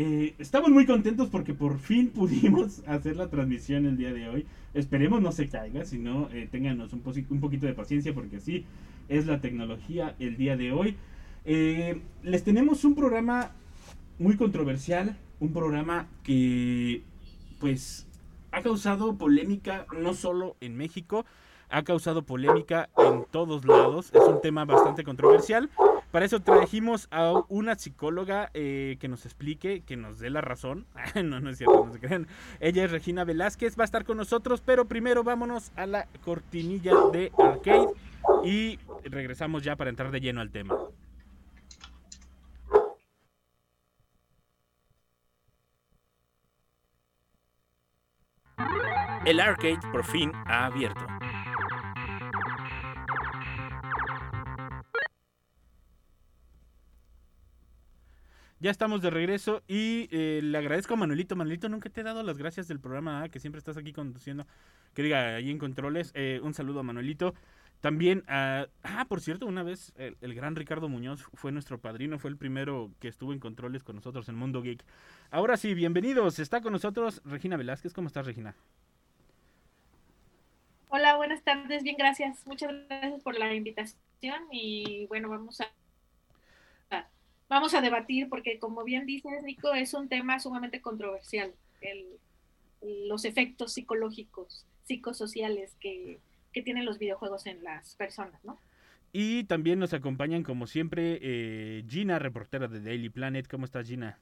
Eh, estamos muy contentos porque por fin pudimos hacer la transmisión el día de hoy. Esperemos no se caiga, si no, eh, ténganos un, poquito de paciencia porque así es la tecnología el día de hoy. Eh, les tenemos un programa muy controversial, un programa que pues ha causado polémica no solo en México, ha causado polémica en todos lados, es un tema bastante controversial. Para eso trajimos a una psicóloga eh, que nos explique, que nos dé la razón. no, no es cierto, no se crean. Ella es Regina Velázquez, va a estar con nosotros, pero primero vámonos a la cortinilla de arcade y regresamos ya para entrar de lleno al tema. El arcade por fin ha abierto. Ya estamos de regreso y eh, le agradezco a Manuelito. Manuelito, nunca te he dado las gracias del programa, ¿ah? que siempre estás aquí conduciendo. Que diga, ahí en controles. Eh, un saludo a Manuelito. También, ah, por cierto, una vez el, el, gran Ricardo Muñoz fue nuestro padrino, fue el primero que estuvo en controles con nosotros en Mundo Geek. Ahora sí, bienvenidos. Está con nosotros Regina Velázquez. ¿Cómo estás, Regina? Hola, buenas tardes. Bien, gracias. Muchas gracias por la invitación y bueno, vamos a vamos a debatir porque como bien dices Nico es un tema sumamente controversial el, los efectos psicológicos psicosociales que, que, tienen los videojuegos en las personas no y también nos acompañan como siempre eh, Gina reportera de Daily Planet cómo estás Gina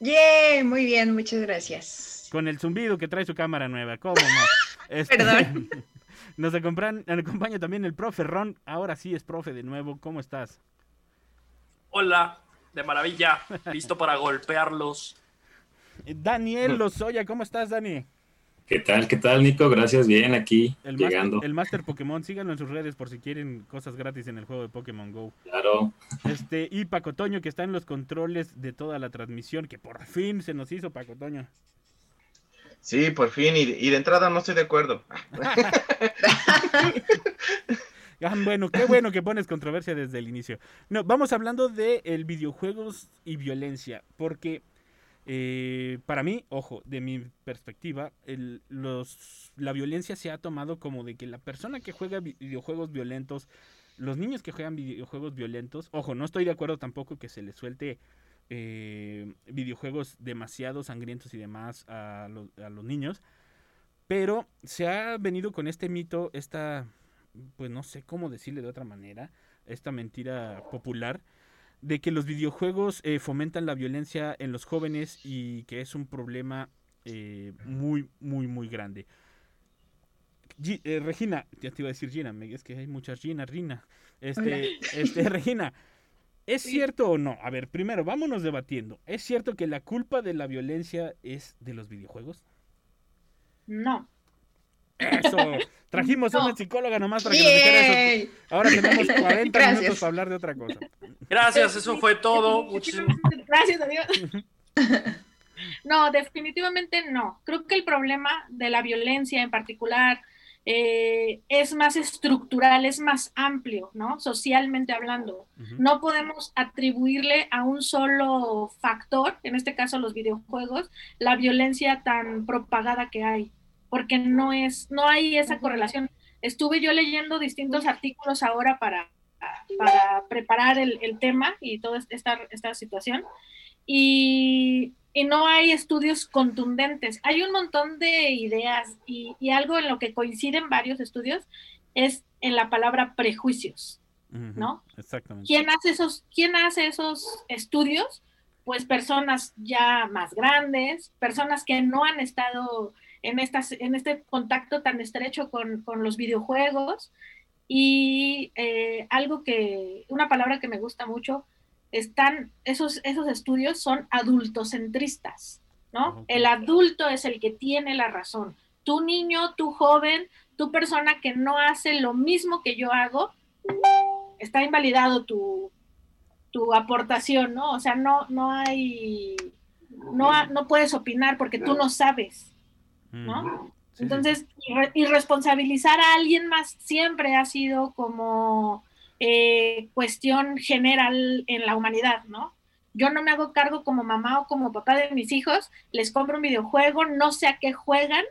Yeah, muy bien, muchas gracias. Con el zumbido que trae su cámara nueva, ¿cómo no? Este, Perdón. Nos acompaña, acompaña también el profe Ron, ahora sí es profe de nuevo, ¿cómo estás? Hola, de maravilla, listo para golpearlos. Daniel Lozoya, ¿cómo estás, Dani? ¿Qué tal? ¿Qué tal, Nico? Gracias, bien, aquí el llegando. Master, el Master Pokémon, síganlo en sus redes por si quieren cosas gratis en el juego de Pokémon Go. Claro. Este, y Paco Toño, que está en los controles de toda la transmisión, que por fin se nos hizo Paco Toño. Sí, por fin, y, y de entrada no estoy de acuerdo. Ah, bueno, qué bueno que pones controversia desde el inicio. No, vamos hablando de el videojuegos y violencia, porque eh, para mí, ojo, de mi perspectiva, la violencia se ha tomado como de que la persona que juega videojuegos violentos, los niños que juegan videojuegos violentos, ojo, no estoy de acuerdo tampoco que se les suelte eh, videojuegos demasiado sangrientos y demás a los niños, pero se ha venido con este mito, esta pues no sé cómo decirle de otra manera, esta mentira popular de que los videojuegos eh, fomentan la violencia en los jóvenes y que es un problema eh, muy, muy, muy grande. G eh, Regina, ya te iba a decir Gina, es que hay muchas Gina, Rina. Este, este, Regina, ¿es sí. cierto o no? A ver, primero, vámonos debatiendo. ¿Es cierto que la culpa de la violencia es de los videojuegos? No. Eso. Trajimos no. a una psicóloga nomás para que nos dijera eso. Ahora tenemos 40 Gracias. minutos para hablar de otra cosa. Gracias, eso fue todo. Muchísimas gracias, adiós. No, definitivamente no. Creo que el problema de la violencia en particular eh, es más estructural, es más amplio, ¿no? Socialmente hablando. Uh -huh. No podemos atribuirle a un solo factor, en este caso los videojuegos, la violencia tan propagada que hay porque no es, no hay esa correlación. Estuve yo leyendo distintos artículos ahora para, para preparar el, el tema y toda esta, esta situación, y, y, no hay estudios contundentes. Hay un montón de ideas y, y, algo en lo que coinciden varios estudios es en la palabra prejuicios, ¿no? Exactamente. ¿Quién hace, esos, ¿Quién hace esos estudios? Pues personas ya más grandes, personas que no han estado en, estas, en este contacto tan estrecho con, con los videojuegos. Y eh, algo que, una palabra que me gusta mucho están, esos, esos estudios son adultocentristas, ¿no? El adulto es el que tiene la razón. Tu niño, tu joven, tu persona que no hace lo mismo que yo hago, está invalidado tu, tu aportación, ¿no? O sea, no, no hay, no, no puedes opinar porque tú no sabes, ¿no? Entonces, y responsabilizar a alguien más siempre ha sido como eh, cuestión general en la humanidad, ¿no? Yo no me hago cargo como mamá o como papá de mis hijos, les compro un videojuego, no sé a qué juegan,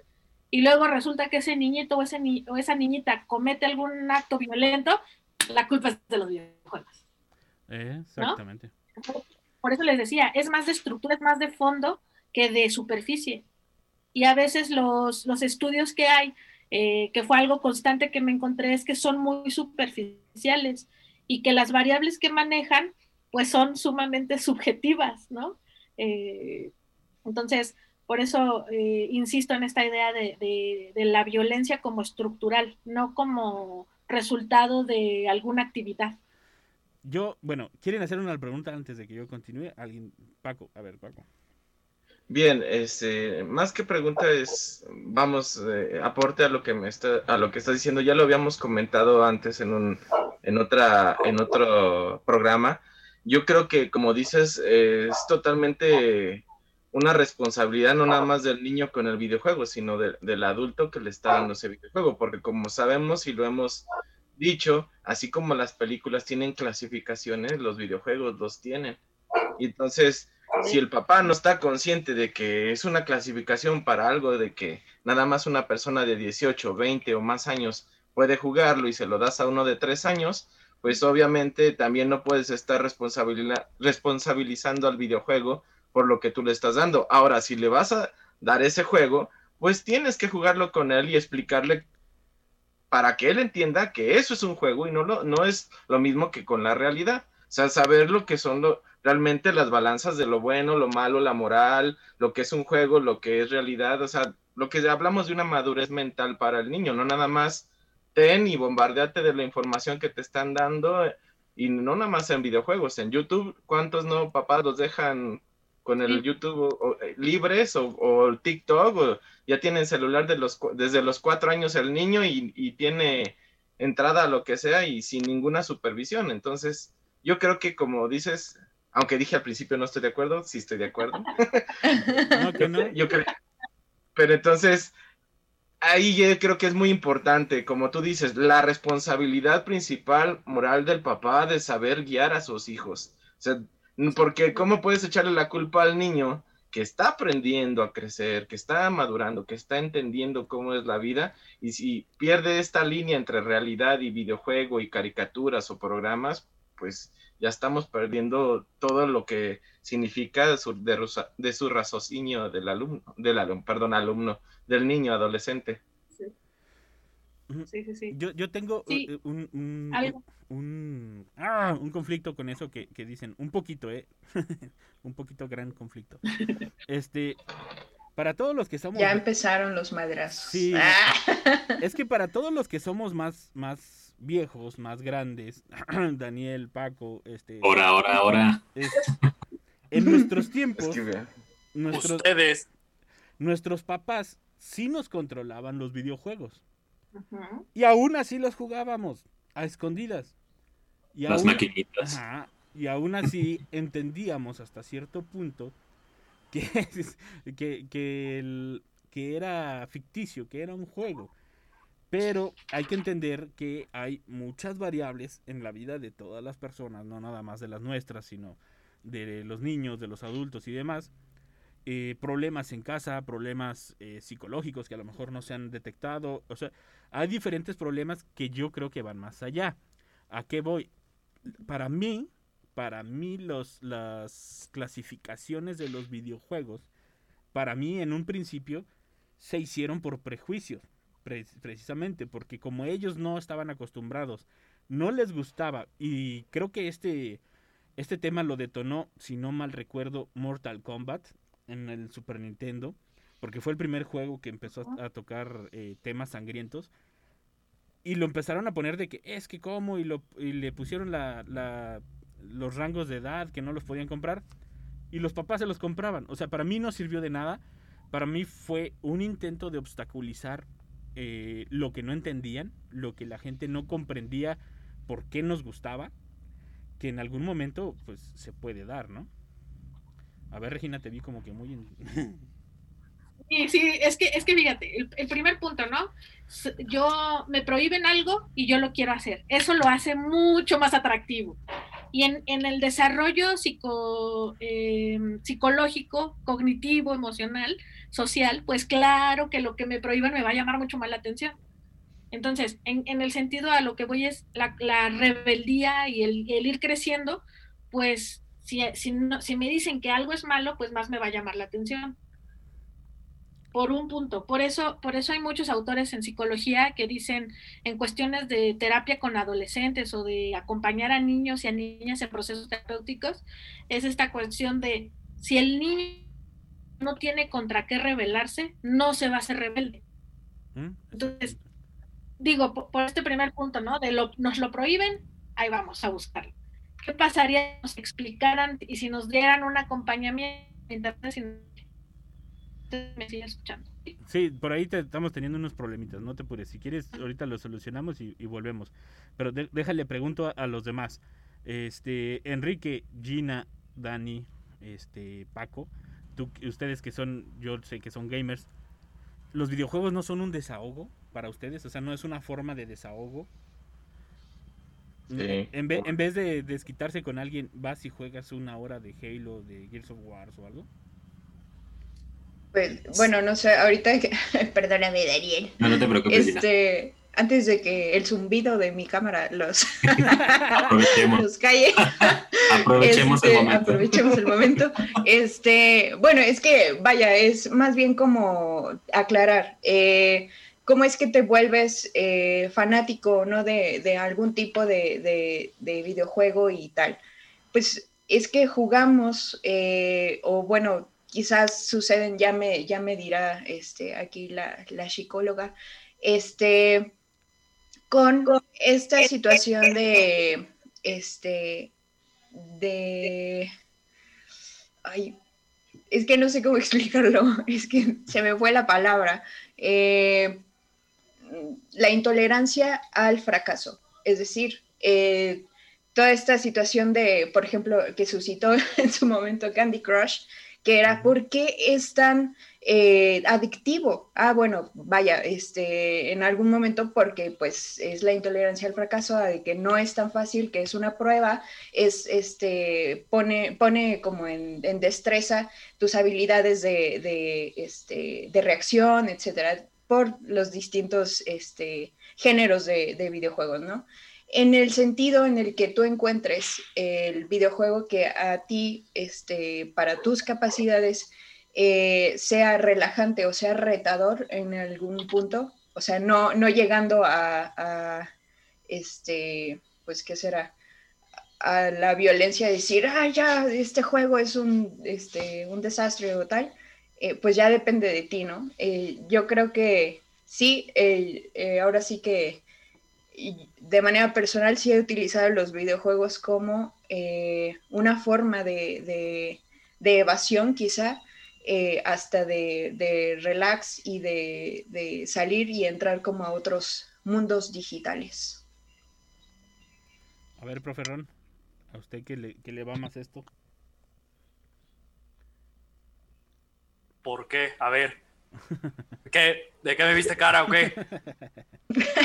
y luego resulta que ese niñito o, ese o esa niñita comete algún acto violento, la culpa es de los videojuegos. Eh, exactamente. Por eso les decía, es más de estructura, es más de fondo que de superficie. Y a veces los, los estudios que hay eh, que fue algo constante que me encontré, es que son muy superficiales y que las variables que manejan pues son sumamente subjetivas, ¿no? Eh, entonces, por eso eh, insisto en esta idea de, de, la violencia como estructural, no como resultado de alguna actividad. Yo, bueno, ¿quieren hacer una pregunta antes de que yo continúe? Alguien, Paco, a ver, Paco. Bien, este, más que pregunta es, vamos, eh, aporte a lo que me está, a lo que está diciendo. Ya lo habíamos comentado antes en un, en otra, en otro programa. Yo creo que, como dices, es totalmente una responsabilidad no nada más del niño con el videojuego, sino del adulto que le está dando ese videojuego, porque como sabemos y lo hemos dicho, así como las películas tienen clasificaciones, los videojuegos los tienen. Y entonces, si el papá no está consciente de que es una clasificación para algo de que nada más una persona de 18, 20 o más años puede jugarlo y se lo das a uno de 3 años, pues obviamente también no puedes estar responsabilizando al videojuego por lo que tú le estás dando. Ahora, si le vas a dar ese juego, pues tienes que jugarlo con él y explicarle para que él entienda que eso es un juego y no, no es lo mismo que con la realidad. O sea, saber lo que son lo, realmente las balanzas de lo bueno, lo malo, la moral, lo que es un juego, lo que es realidad, o sea, lo que hablamos de una madurez mental para el niño, no nada más ten y bombardeate de la información que te están dando y no nada más en videojuegos, en YouTube, ¿cuántos no papás los dejan con el YouTube eh, libres o, el TikTok o ya tienen celular de los, desde los cuatro años el niño y, y tiene entrada a lo que sea y sin ninguna supervisión. Entonces, yo creo que como dices, aunque dije al principio no estoy de acuerdo, sí estoy de acuerdo. no, que no. Yo creo, pero entonces, ahí yo creo que es muy importante, como tú dices, la responsabilidad principal moral del papá de saber guiar a sus hijos. O sea, porque ¿cómo puedes echarle la culpa al niño que está aprendiendo a crecer, que está madurando, que está entendiendo cómo es la vida? Y si pierde esta línea entre realidad y videojuego y caricaturas o programas, pues ya estamos perdiendo todo lo que significa de su, de, su raciocinio del alumno, del alumno, perdón, alumno, del niño adolescente. Sí, sí, sí. Yo, yo tengo eh, un, un, ah, un, conflicto con eso que, que dicen, un poquito, ¿eh? un poquito gran conflicto. Este, para todos los que somos... Ya empezaron los madrazos. Sí. Ah. Es que para todos los que somos más, más viejos, más grandes, Daniel, Paco, este... Ahora, ahora, ahora. en nuestros tiempos, nuestros, ustedes, nuestros papás sí nos controlaban los videojuegos. Y aún así los jugábamos, a escondidas. Y Las maquinitas. y aún así entendíamos hasta cierto punto que, que, que, que era ficticio, que era un juego. Pero hay que entender que hay muchas variables en la vida de todas las personas, no nada más de las nuestras, sino de los niños, de los adultos y demás. Eh, problemas en casa, problemas eh, psicológicos que a lo mejor no se han detectado. O sea, hay diferentes problemas que yo creo que van más allá. ¿A qué voy? Para mí, para mí las clasificaciones de los videojuegos, para mí en un principio se hicieron por prejuicios precisamente porque como ellos no estaban acostumbrados, no les gustaba y creo que este, este tema lo detonó, si no mal recuerdo, Mortal Kombat en el Super Nintendo, porque fue el primer juego que empezó a tocar eh, temas sangrientos. Y lo empezaron a poner de que es que cómo, y, lo, y le pusieron la, la, los rangos de edad que no los podían comprar y los papás se los compraban. O sea, para mí no sirvió de nada. Para mí fue un intento de obstaculizar eh, lo que no entendían, lo que la gente no comprendía por qué nos gustaba, que en algún momento pues se puede dar, ¿no? A ver, Regina, te vi como que muy... Sí, sí, es que, es que fíjate, el, primer punto, ¿no? Yo me prohíben algo y yo lo quiero hacer. Eso lo hace mucho más atractivo. Y en, en el desarrollo psico, em, psicológico, cognitivo, emocional, social, pues claro que lo que me prohíben me va a llamar mucho más la atención. Entonces, en, el sentido a lo que voy es la, rebeldía y el, el, ir creciendo, pues si, si, no, si me dicen que algo es malo, pues más me va a llamar la atención por un punto. Por eso, por eso hay muchos autores en psicología que dicen en cuestiones de terapia con adolescentes o de acompañar a niños y a niñas en procesos terapéuticos, es esta cuestión de si el niño no tiene contra qué rebelarse, no se va a hacer rebelde. ¿Mm? Entonces, digo, por, este primer punto, ¿no? De lo, nos lo prohíben, ahí vamos a buscarlo. ¿Qué pasaría si nos explicaran y si nos dieran un acompañamiento? me sigue escuchando. Sí, por ahí te, estamos teniendo unos problemitas, no te apures. Si quieres, ahorita lo solucionamos y, volvemos. Pero déjale pregunto a, los demás. Este, Enrique, Gina, Dani, este, Paco, tú, ustedes que son, yo sé que son gamers, ¿los videojuegos no son un desahogo para ustedes? O sea, ¿no es una forma de desahogo? En, en vez de desquitarse con alguien, vas y juegas una hora de Halo, de Gears of War o algo. Pues, bueno, no sé, ahorita que... Perdóname, Daniel. No, no te preocupes. Este, antes de que el zumbido de mi cámara los, aprovechemos. los calle. aprovechemos el este, momento. Aprovechemos el momento. Este, bueno, es que, vaya, es más bien como aclarar. Eh, ¿Cómo es que te vuelves eh, fanático ¿no? de, de algún tipo de, de, de, videojuego y tal? Pues es que jugamos, eh, o bueno, quizás suceden, ya me, ya me dirá este, aquí la, la psicóloga, este, con, esta situación de, este, de, ay, es que no sé cómo explicarlo, es que se me fue la palabra, eh, la intolerancia al fracaso, es decir, eh, toda esta situación de, por ejemplo, que suscitó en su momento Candy Crush, que era ¿por qué es tan eh, adictivo? Ah, bueno, vaya, este, en algún momento porque pues es la intolerancia al fracaso, de que no es tan fácil, que es una prueba, es, este, pone, pone como en, destreza tus habilidades de, de, este, de reacción, etcétera, por los distintos este, géneros de, de videojuegos, ¿no? en el sentido en el que tú encuentres el videojuego que a ti, este, para tus capacidades, eh, sea relajante o sea retador en algún punto, o sea, no, no llegando a, este, pues, ¿qué será? a la violencia, decir, ah, ya, este juego es un, este, un desastre o tal, eh, pues ya depende de ti, ¿no? Eh, yo creo que sí, ahora sí que de manera personal sí he utilizado los videojuegos como una forma de, evasión quizá, eh, hasta de, relax y de, salir y entrar como a otros mundos digitales. A ver, profe Ron, ¿a usted qué le, qué le va más esto? ¿Por qué? A ver, ¿Qué? ¿De qué me viste cara o qué?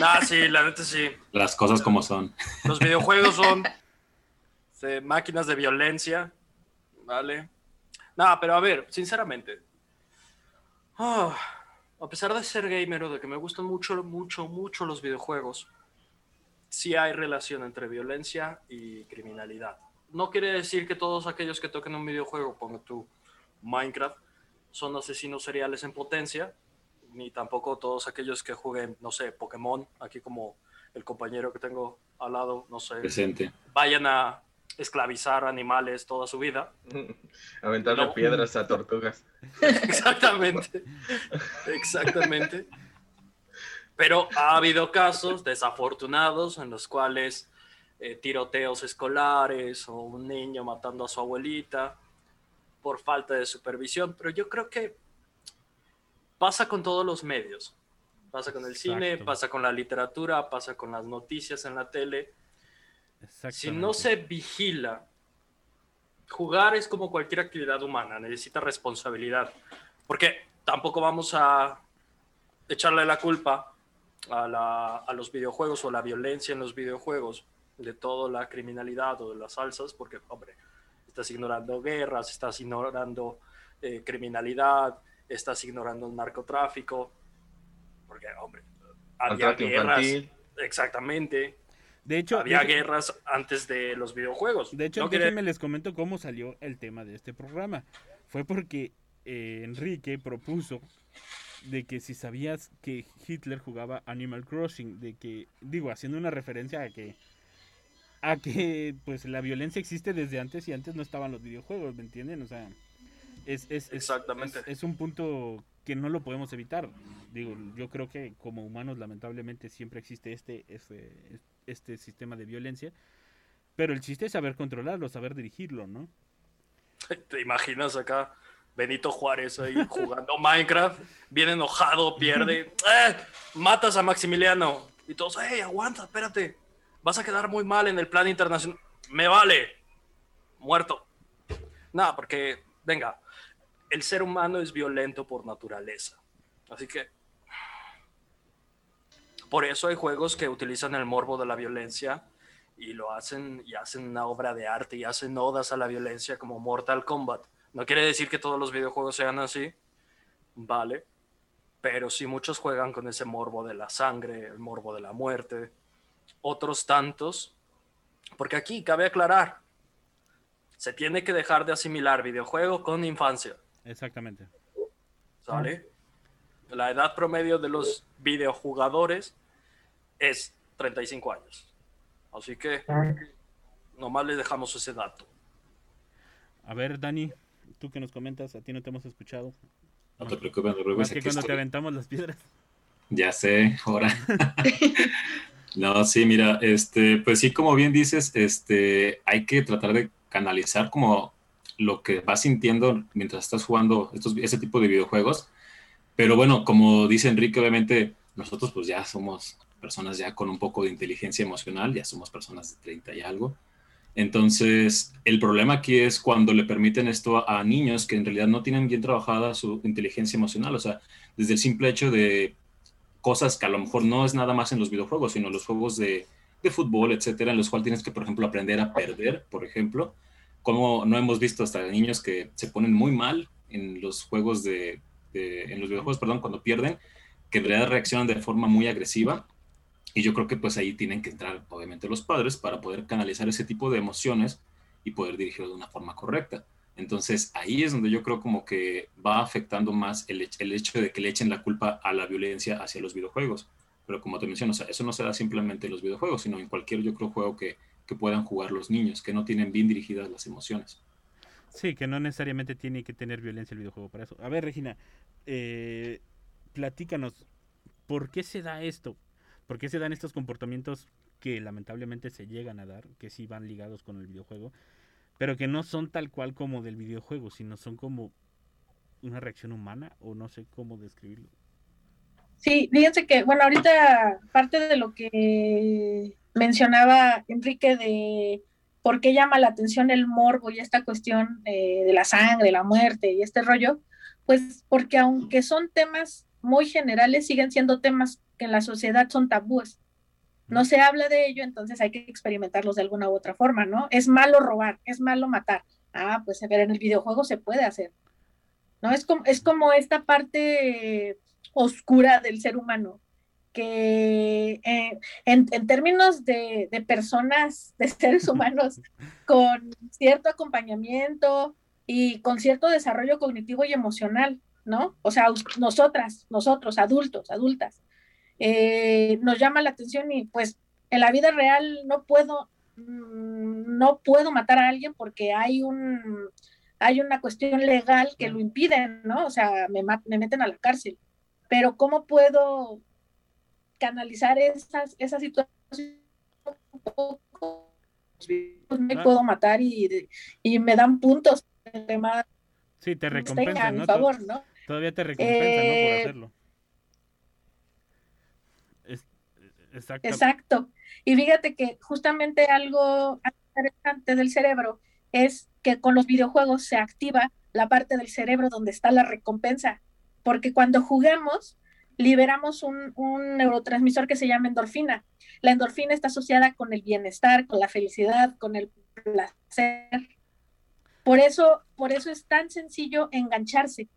Ah, sí, la neta sí. Las cosas como son. Los videojuegos son máquinas de violencia, ¿vale? Nada, pero a ver, sinceramente. Ah, a pesar de ser gamer o de que me gustan mucho, mucho, mucho los videojuegos, sí hay relación entre violencia y criminalidad. No quiere decir que todos aquellos que toquen un videojuego, pongo tu Minecraft, son asesinos seriales en potencia, ni tampoco todos aquellos que jueguen, no sé, Pokémon, aquí como el compañero que tengo al lado, no sé, Presente. vayan a esclavizar animales toda su vida. Aventarle piedras a tortugas. exactamente, exactamente. Pero ha habido casos desafortunados en los cuales eh, tiroteos escolares o un niño matando a su abuelita por falta de supervisión, pero yo creo que pasa con todos los medios. Pasa con el cine, pasa con la literatura, pasa con las noticias en la tele. Si no se vigila, jugar es como cualquier actividad humana, necesita responsabilidad. Porque tampoco vamos a echarle la culpa a, a los videojuegos o la violencia en los videojuegos de toda la criminalidad o de las salsas, porque, hombre, estás ignorando guerras, estás ignorando eh, criminalidad, estás ignorando el narcotráfico, porque, hombre, había guerras. Exactamente. De hecho, había guerras antes de los videojuegos. De hecho, déjenme les comento cómo salió el tema de este programa. Fue porque eh, Enrique propuso de que si sabías que Hitler jugaba Animal Crossing, de que, digo, haciendo una referencia a que a que pues la violencia existe desde antes y antes no estaban los videojuegos, ¿me entienden? O sea, es, es, Exactamente. es, un punto que no lo podemos evitar. Digo, yo creo que como humanos lamentablemente siempre existe este, este, este sistema de violencia, pero el chiste es saber controlarlo, saber dirigirlo, ¿no? ¿Te imaginas acá Benito Juárez ahí jugando Minecraft, bien enojado, pierde, ¡eh! Matas a Maximiliano y todos, ¡hey, aguanta, espérate! vas a quedar muy mal en el plan internacional. Me vale. Muerto. Nada, porque, venga, el ser humano es violento por naturaleza. Así que... Por eso hay juegos que utilizan el morbo de la violencia y lo hacen y hacen una obra de arte y hacen odas a la violencia como Mortal Kombat. No quiere decir que todos los videojuegos sean así, vale, pero sí muchos juegan con ese morbo de la sangre, el morbo de la muerte, otros tantos, porque aquí cabe aclarar, se tiene que dejar de asimilar videojuego con infancia. Exactamente. ¿Sale? La edad promedio de los videojugadores es 35 años. Así que nomás les dejamos ese dato. A ver, Dani, tú que nos comentas, a ti no te hemos escuchado. No te preocupes, no te preocupes. que cuando te aventamos las piedras. Ya sé, ahora. No, sí, mira, este, pues sí, como bien dices, este, hay que tratar de canalizar como lo que vas sintiendo mientras estás jugando estos, ese tipo de videojuegos. Pero bueno, como dice Enrique, obviamente nosotros pues ya somos personas ya con un poco de inteligencia emocional, ya somos personas de 30 y algo. Entonces, el problema aquí es cuando le permiten esto a niños que en realidad no tienen bien trabajada su inteligencia emocional. O sea, desde el simple hecho de cosas que a lo mejor no es nada más en los videojuegos, sino los juegos de, de fútbol, etcétera, en los cuales tienes que, por ejemplo, aprender a perder, por ejemplo, como no hemos visto hasta niños que se ponen muy mal en los juegos de, en los videojuegos, perdón, cuando pierden, que en realidad reaccionan de forma muy agresiva. Y yo creo que pues ahí tienen que entrar, obviamente, los padres para poder canalizar ese tipo de emociones y poder dirigirlo de una forma correcta. Entonces ahí es donde yo creo como que va afectando más el, el, hecho de que le echen la culpa a la violencia hacia los videojuegos. Pero como te menciono, eso no se da simplemente en los videojuegos, sino en cualquier, yo creo, juego que, que puedan jugar los niños, que no tienen bien dirigidas las emociones. Sí, que no necesariamente tiene que tener violencia el videojuego para eso. A ver, Regina, eh, platícanos, ¿por qué se da esto? ¿Por qué se dan estos comportamientos que lamentablemente se llegan a dar, que sí van ligados con el videojuego? pero que no son tal cual como del videojuego, sino son como una reacción humana o no sé cómo describirlo. Sí, fíjense que, bueno, ahorita parte de lo que mencionaba Enrique de por qué llama la atención el morbo y esta cuestión eh, de la sangre, la muerte y este rollo, pues porque aunque son temas muy generales, siguen siendo temas que en la sociedad son tabúes no se habla de ello, entonces hay que experimentarlos de alguna u otra forma, ¿no? Es malo robar, es malo matar. Ah, pues a ver, en el videojuego se puede hacer. ¿No? Es como, es como esta parte oscura del ser humano, que eh, en, términos de, de, personas, de seres humanos, con cierto acompañamiento y con cierto desarrollo cognitivo y emocional, ¿no? O sea, nosotras, nosotros, adultos, adultas, eh, nos llama la atención y pues en la vida real no puedo, mm, no puedo matar a alguien porque hay un hay una cuestión legal que lo impide, ¿no? O sea, me, me meten a la cárcel. Pero ¿cómo puedo canalizar esas, esa situación un poco videojuegos me puedo matar y, y me dan puntos. Sí, te recompensan, ¿no? favor, ¿no? Todavía te recompensan, ¿no? Por Eh, hacerlo. Es- exacto. Exacto. Y fíjate que justamente algo interesante del cerebro es que con los videojuegos se activa la parte del cerebro donde está la recompensa, porque cuando jugamos liberamos un, un neurotransmisor que se llama endorfina. La endorfina está asociada con el bienestar, con la felicidad, con el placer. Por eso, por eso es tan sencillo engancharse,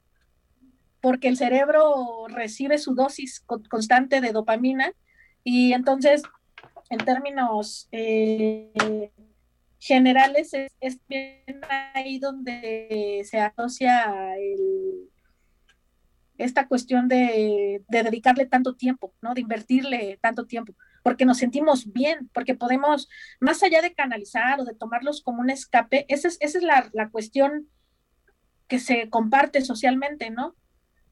porque el cerebro recibe su dosis con- constante de dopamina y entonces, en términos eh, generales, es, bien ahí donde se asocia esta cuestión de, de dedicarle tanto tiempo, ¿no? De invertirle tanto tiempo, porque nos sentimos bien, porque podemos, más allá de canalizar o de tomarlos como un escape, esa es, esa es la, la cuestión que se comparte socialmente, ¿no?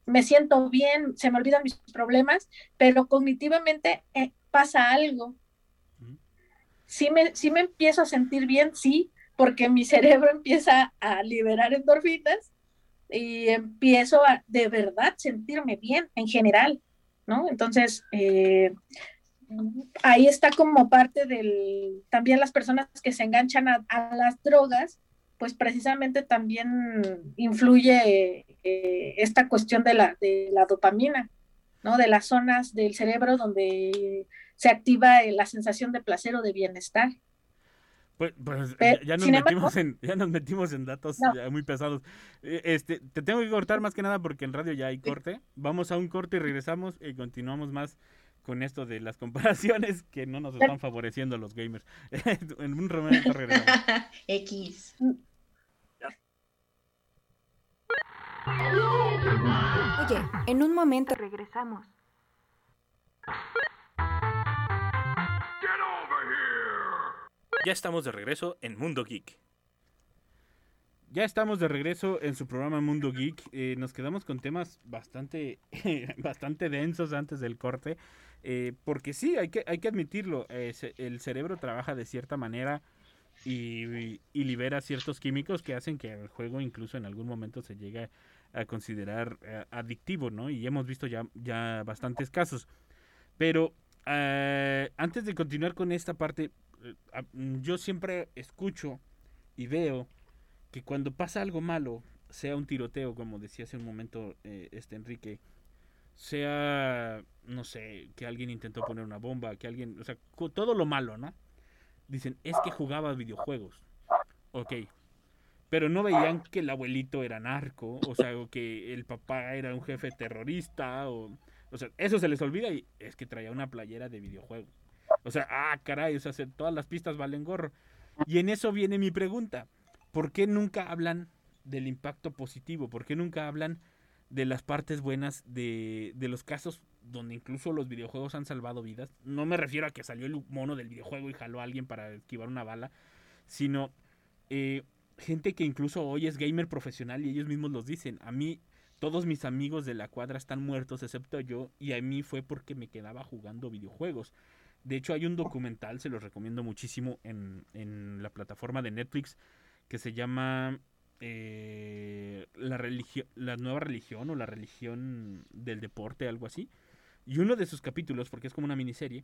Me siento bien, se me olvidan mis problemas, pero cognitivamente eh, pasa algo. Sí me, sí me empiezo a sentir bien, sí, porque mi cerebro empieza a liberar endorfinas y empiezo a de verdad sentirme bien en general, ¿no? Entonces, eh, ahí está como parte del, también las personas que se enganchan a, a las drogas, pues precisamente también influye eh, esta cuestión de la, de la dopamina, ¿no? De las zonas del cerebro donde se activa eh, la sensación de placer o de bienestar. Pues, pues, Pero, ya, nos metimos en, ya nos metimos en datos No. ya muy pesados. Eh, Este, te tengo que cortar más que nada porque en radio ya hay corte. Vamos a un corte y regresamos y continuamos más con esto de las comparaciones que no nos están favoreciendo a los gamers. en un momento regresamos. X. Oye, en un momento regresamos. Ya estamos de regreso en Mundo Geek. Ya estamos de regreso en su programa Mundo Geek. Eh, nos quedamos con temas bastante, bastante densos antes del corte. eh, porque sí, hay que, hay que admitirlo. eh, se- el cerebro trabaja de cierta manera y, libera ciertos químicos que hacen que el juego incluso en algún momento se llegue a considerar eh, adictivo, ¿no? Y hemos visto ya, ya bastantes casos. Pero eh, antes de continuar con esta parte, eh, a- yo siempre escucho y veo que cuando pasa algo malo, sea un tiroteo, como decía hace un momento este Enrique, sea, no sé, que alguien intentó poner una bomba, que alguien, o sea, todo lo malo, ¿no? Dicen, es que jugaba videojuegos. Ok. Pero no veían que el abuelito era narco, o sea, o que el papá era un jefe terrorista, o, o sea, eso se les olvida y es que traía una playera de videojuego. O sea, ah, caray, o sea, se- todas las pistas valen gorro. Y en eso viene mi pregunta. ¿Por qué nunca hablan del impacto positivo? ¿Por qué nunca hablan de las partes buenas de, de los casos donde incluso los videojuegos han salvado vidas? No me refiero a que salió el mono del videojuego y jaló a alguien para esquivar una bala, sino eh, gente que incluso hoy es gamer profesional y ellos mismos los dicen. A mí, todos mis amigos de la cuadra están muertos excepto yo y a mí fue porque me quedaba jugando videojuegos. De hecho, hay un documental, se los recomiendo muchísimo en, en la plataforma de Netflix que se llama eh, la, la nueva religión o la religión del deporte, algo así. Y uno de sus capítulos, porque es como una miniserie,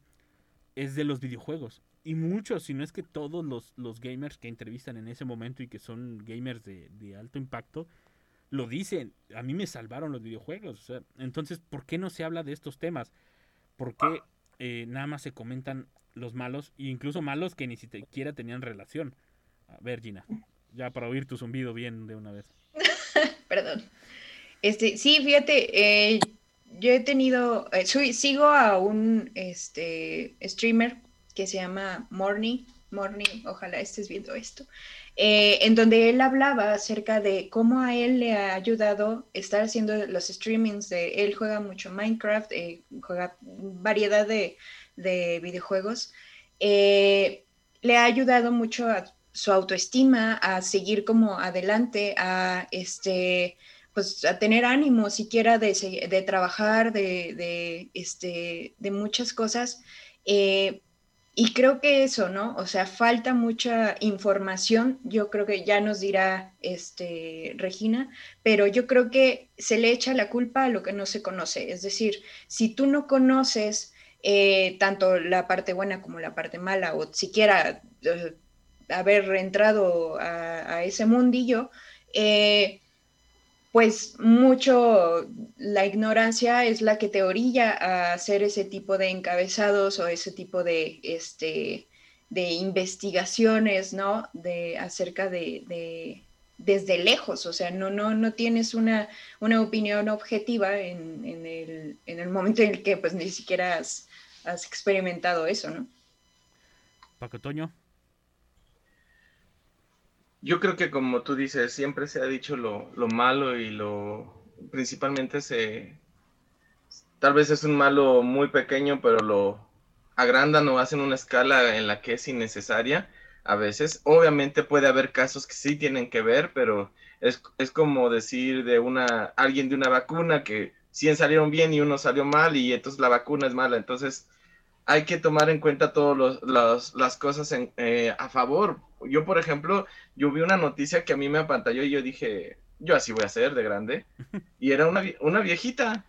es de los videojuegos. Y muchos, si no es que todos los, los gamers que entrevistan en ese momento y que son gamers de, alto impacto, lo dicen. A mí me salvaron los videojuegos. entonces, ¿por qué no se habla de estos temas? ¿Por qué eh, nada más se comentan los malos, e incluso malos que ni siquiera tenían relación? A ver, Gina, ya para oír tu zumbido bien de una vez. Perdón. Este, sí, fíjate, eh, yo he tenido, eh, sigo a un este, streamer que se llama Morning, Morning, ojalá estés viendo esto, eh, en donde él hablaba acerca de cómo a él le ha ayudado estar haciendo los streamings de, él juega mucho Minecraft, eh, juega variedad de, de videojuegos, eh, le ha ayudado mucho a su autoestima, a seguir como adelante, a este pues a tener ánimo siquiera de, de trabajar, de, de, este, de muchas cosas. eh, y creo que eso, ¿no? O sea, falta mucha información, yo creo que ya nos dirá este, Regina, pero yo creo que se le echa la culpa a lo que no se conoce. Es decir, si tú no conoces eh, tanto la parte buena como la parte mala, o siquiera eh, haber entrado a, ese mundillo, eh, pues mucho la ignorancia es la que te orilla a hacer ese tipo de encabezados o ese tipo de, este, de investigaciones, ¿no? De, acerca de, desde lejos, o sea, no, no, no tienes una, una opinión objetiva en, el, momento en el que pues ni siquiera has, has experimentado eso, ¿no? Paco Toño. Yo creo que como tú dices, siempre se ha dicho lo, lo malo y lo principalmente se tal vez es un malo muy pequeño, pero lo agrandan o hacen una escala en la que es innecesaria a veces. Obviamente puede haber casos que sí tienen que ver, pero es, es como decir de una alguien de una vacuna que 100 salieron bien y uno salió mal y entonces la vacuna es mala. Entonces hay que tomar en cuenta todas las cosas en, eh, a favor. Yo, por ejemplo, yo vi una noticia que a mí me apantalló y yo dije, yo así voy a ser de grande. Y era una, una viejita,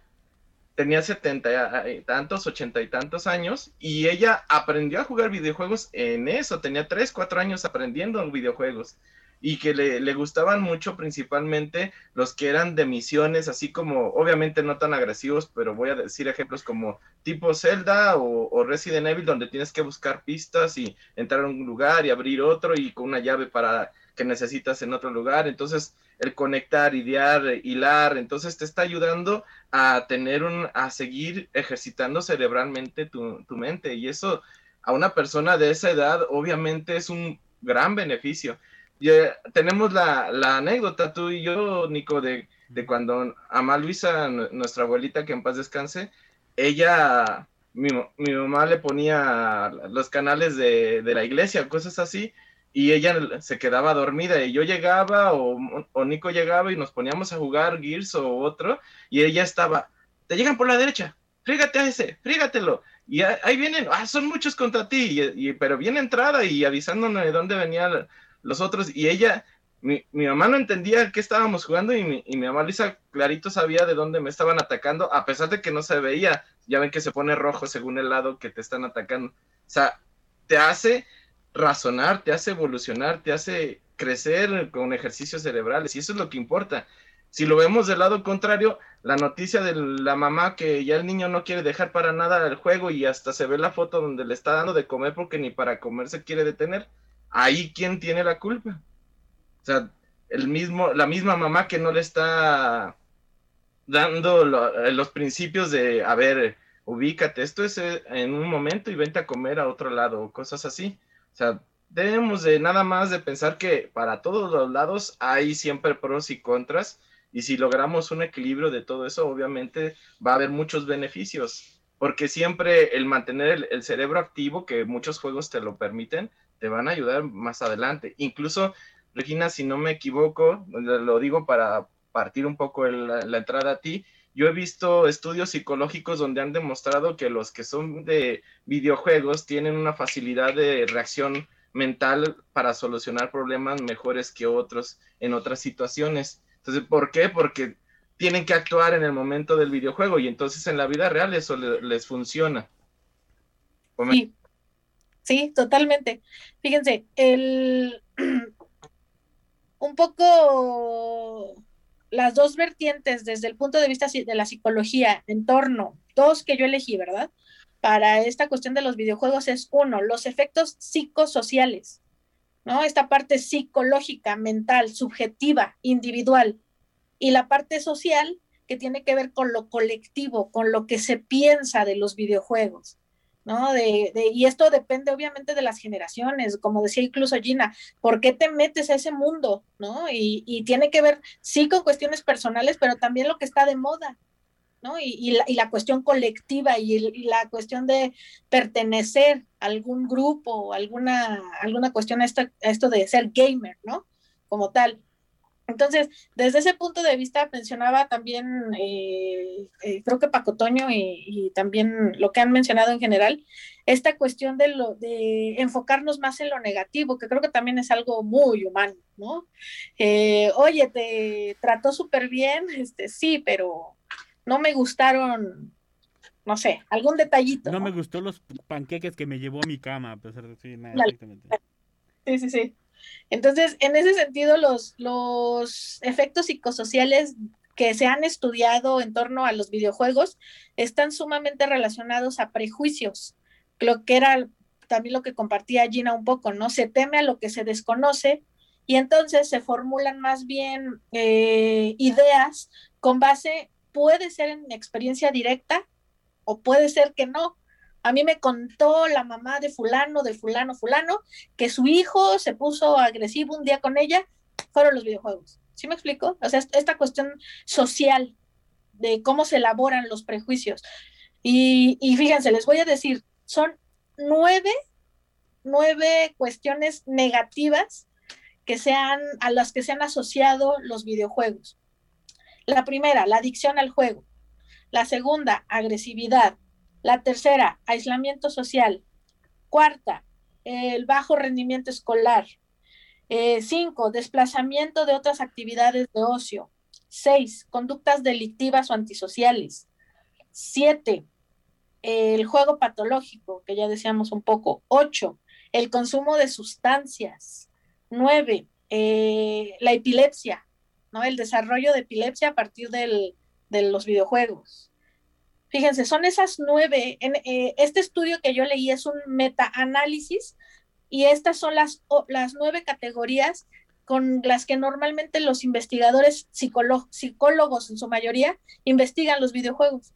tenía setenta y tantos, ochenta y tantos años, y ella aprendió a jugar videojuegos en eso, tenía tres, cuatro años aprendiendo videojuegos y que le, gustaban mucho principalmente los que eran de misiones, así como, obviamente no tan agresivos, pero voy a decir ejemplos como tipo Zelda o, Resident Evil, donde tienes que buscar pistas y entrar a un lugar y abrir otro y con una llave para que necesitas en otro lugar. Entonces, el conectar, idear, hilar, entonces te está ayudando a tener un, a seguir ejercitando cerebralmente tu, tu mente. Y eso a una persona de esa edad, obviamente es un gran beneficio tenemos la, anécdota, tú y yo, Nico, de, cuando Ama Luisa, nuestra abuelita, que en paz descanse, ella, mi, mamá le ponía los canales de, la iglesia, cosas así, y ella se quedaba dormida y yo llegaba o, o, Nico llegaba y nos poníamos a jugar Gears o otro y ella estaba, te llegan por la derecha, frígate a ese, frígatelo. Y ahí vienen, ah, son muchos contra ti, y, pero bien entrada y avisándome de dónde venía los otros, y ella, mi, mamá no entendía qué estábamos jugando y mi, y mi mamá Lisa clarito sabía de dónde me estaban atacando, a pesar de que no se veía, ya ven que se pone rojo según el lado que te están atacando. O sea, te hace razonar, te hace evolucionar, te hace crecer con ejercicios cerebrales, y eso es lo que importa. Si lo vemos del lado contrario, la noticia de la mamá que ya el niño no quiere dejar para nada el juego y hasta se ve la foto donde le está dando de comer porque ni para comer se quiere detener ahí quién tiene la culpa. O sea, el mismo, la misma mamá que no le está dando eh, los principios de, a ver, ubícate, esto es eh, en un momento y vente a comer a otro lado, cosas así. O sea, debemos de nada más de pensar que para todos los lados hay siempre pros y contras y si logramos un equilibrio de todo eso, obviamente va a haber muchos beneficios, porque siempre el mantener el cerebro activo, que muchos juegos te lo permiten, te van a ayudar más adelante. Incluso, Regina, si no me equivoco, lo digo para partir un poco la, entrada a ti, yo he visto estudios psicológicos donde han demostrado que los que son de videojuegos tienen una facilidad de reacción mental para solucionar problemas mejores que otros en otras situaciones. Entonces, ¿por qué? Porque tienen que actuar en el momento del videojuego y entonces en la vida real eso les funciona. Sí, Sí, totalmente. Fíjense, el un poco las dos vertientes desde el punto de vista de la psicología en torno, dos que yo elegí, ¿verdad? Para esta cuestión de los videojuegos es uno, los efectos psicosociales, ¿no? Esta parte psicológica, mental, subjetiva, individual, y la parte social que tiene que ver con lo colectivo, con lo que se piensa de los videojuegos. ¿No? De, y esto depende obviamente de las generaciones, como decía incluso Gina, ¿por qué te metes a ese mundo? ¿no? Y, tiene que ver, sí, con cuestiones personales, pero también lo que está de moda, ¿no? Y, la, cuestión colectiva y, la cuestión de pertenecer a algún grupo alguna, alguna cuestión a esto, a esto de ser gamer, ¿no? Como tal. Entonces, desde ese punto de vista, mencionaba también, eh, eh, creo que Paco Toño y, también lo que han mencionado en general, esta cuestión de, lo, de enfocarnos más en lo negativo, que creo que también es algo muy humano, ¿no? Eh, oye, te trató súper bien, este, sí, pero no me gustaron, no sé, algún detallito. No, me gustó los panqueques que me llevó a mi cama, a pesar de sí, nada, Sí, sí, sí. Entonces, en ese sentido, los, los efectos psicosociales que se han estudiado en torno a los videojuegos están sumamente relacionados a prejuicios, lo que era también lo que compartía Gina un poco, ¿no? Se teme a lo que se desconoce y entonces se formulan más bien eh, ideas con base, puede ser en experiencia directa o puede ser que no, a mí me contó la mamá de fulano, de fulano, fulano, que su hijo se puso agresivo un día con ella, fueron los videojuegos. ¿Sí me explico? O sea, esta cuestión social de cómo se elaboran los prejuicios. Y, fíjense, les voy a decir, son nueve, nueve cuestiones negativas que sean, a las que se han asociado los videojuegos. La primera, la adicción al juego. La segunda, agresividad. La tercera, aislamiento social. Cuarta, el bajo rendimiento escolar. Eh, cinco, desplazamiento de otras actividades de ocio. Seis, conductas delictivas o antisociales. Siete, el juego patológico, que ya decíamos un poco. Ocho, el consumo de sustancias. Nueve, eh, la epilepsia, ¿no? El desarrollo de epilepsia a partir de los videojuegos. Fíjense, son esas nueve. En, eh, este estudio que yo leí es un meta-análisis y estas son las, las nueve categorías con las que normalmente los investigadores psicólogos en su mayoría investigan los videojuegos.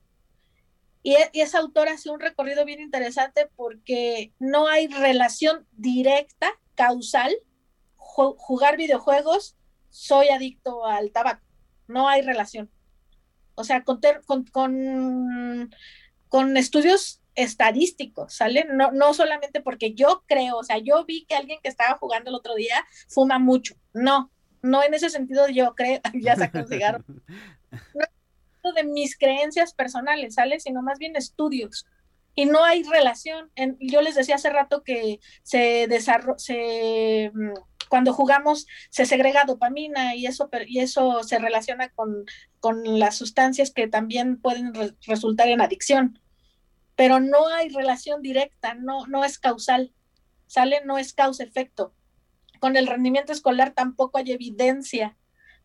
Y, e, y, esa autora hace un recorrido bien interesante porque no hay relación directa, causal, jugar videojuegos, soy adicto al tabaco. No hay relación o sea, con, con, con, estudios estadísticos, ¿sale? No, no solamente porque yo creo, o sea, yo vi que alguien que estaba jugando el otro día fuma mucho. No, no en ese sentido yo creo, ya sacó un cigarro. No de mis creencias personales, ¿sale? Sino más bien estudios. Y no hay relación. En, yo les decía hace rato que se desarrolla, se mm, cuando jugamos se segrega dopamina y eso, y eso se relaciona con, las sustancias que también pueden resultar en adicción. Pero no hay relación directa, no, no es causal. Sale, no es causa-efecto. Con el rendimiento escolar tampoco hay evidencia.